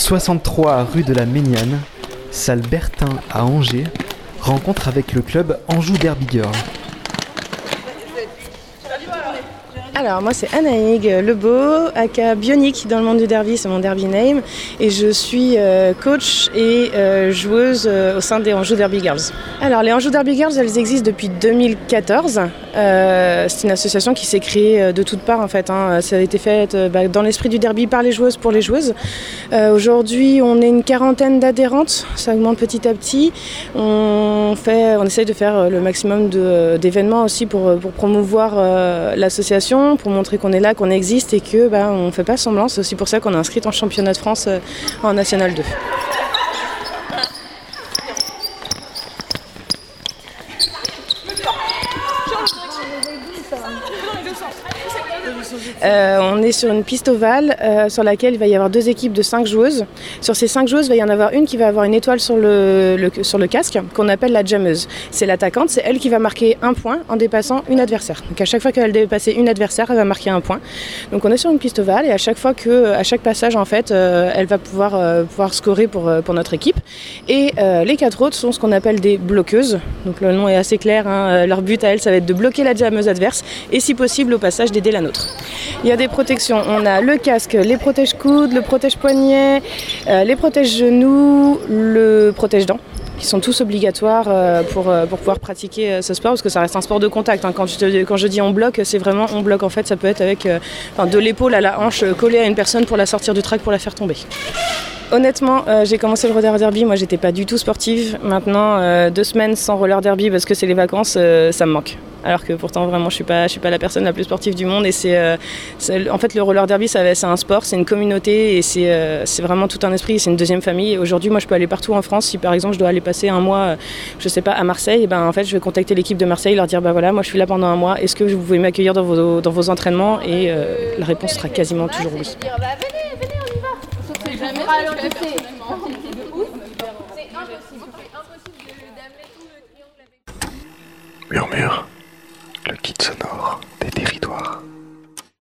63 rue de la Méniane, salle Bertin à Angers, rencontre avec le club Anjou Derby Girl. Alors moi c'est Anaïg Lebeau, aka Bionic dans le monde du derby, c'est mon derby name. Et je suis euh, coach et euh, joueuse euh, au sein des Anjou Derby Girls. Alors les Anjou Derby Girls elles existent depuis 2014. C'est une association qui s'est créée de toutes parts en fait. Hein. Ça a été fait bah, dans l'esprit du derby par les joueuses pour les joueuses. Aujourd'hui on est une quarantaine d'adhérentes, ça augmente petit à petit. On, fait, on essaye de faire le maximum d'événements aussi pour, promouvoir l'association pour montrer qu'on est là, qu'on existe et que bah, on ne fait pas semblant. C'est aussi pour ça qu'on est inscrit en championnat de France euh, en National 2. ました。Euh, on est sur une piste ovale euh, sur laquelle il va y avoir deux équipes de cinq joueuses. Sur ces cinq joueuses, il va y en avoir une qui va avoir une étoile sur le, casque qu'on appelle la jammeuse. C'est l'attaquante, c'est elle qui va marquer un point en dépassant une adversaire. Donc à chaque fois qu'elle dépasse une adversaire, elle va marquer un point. Donc on est sur une piste ovale et à chaque fois que, à chaque passage en fait, euh, elle va pouvoir, pouvoir scorer pour, pour notre équipe. Et les quatre autres sont ce qu'on appelle des bloqueuses. Donc le nom est assez clair. Hein. Leur but à elles, ça va être de bloquer la jammeuse adverse et si possible au passage d'aider la. Il y a des protections. On a le casque, les protège-coudes, le protège-poignet, euh, les protège-genoux, le protège-dents qui sont tous obligatoires euh, pour, euh, pour pouvoir pratiquer ce sport parce que ça reste un sport de contact. Hein. Quand, je, quand je dis on bloque, c'est vraiment on bloque. En fait, ça peut être avec de l'épaule à la hanche collée à une personne pour la sortir du track pour la faire tomber. Honnêtement, j'ai commencé le roller derby. Moi, j'étais pas du tout sportive. Maintenant, deux semaines sans roller derby parce que c'est les vacances, ça me manque alors que pourtant vraiment je suis pas je suis pas la personne la plus sportive du monde et c'est euh, en fait le roller derby c'est un sport c'est une communauté et euh, c'est vraiment tout un esprit c'est une deuxième famille. Aujourd'hui moi je peux aller partout en France. Si par exemple je dois aller passer un mois je sais pas à Marseille ben en fait je vais contacter l'équipe de Marseille leur dire bah voilà moi je suis là pendant un mois. Est-ce que vous pouvez m'accueillir dans vos, dans vos entraînements? Et euh, la réponse sera quasiment toujours oui. Murmure le kit sonore des territoires.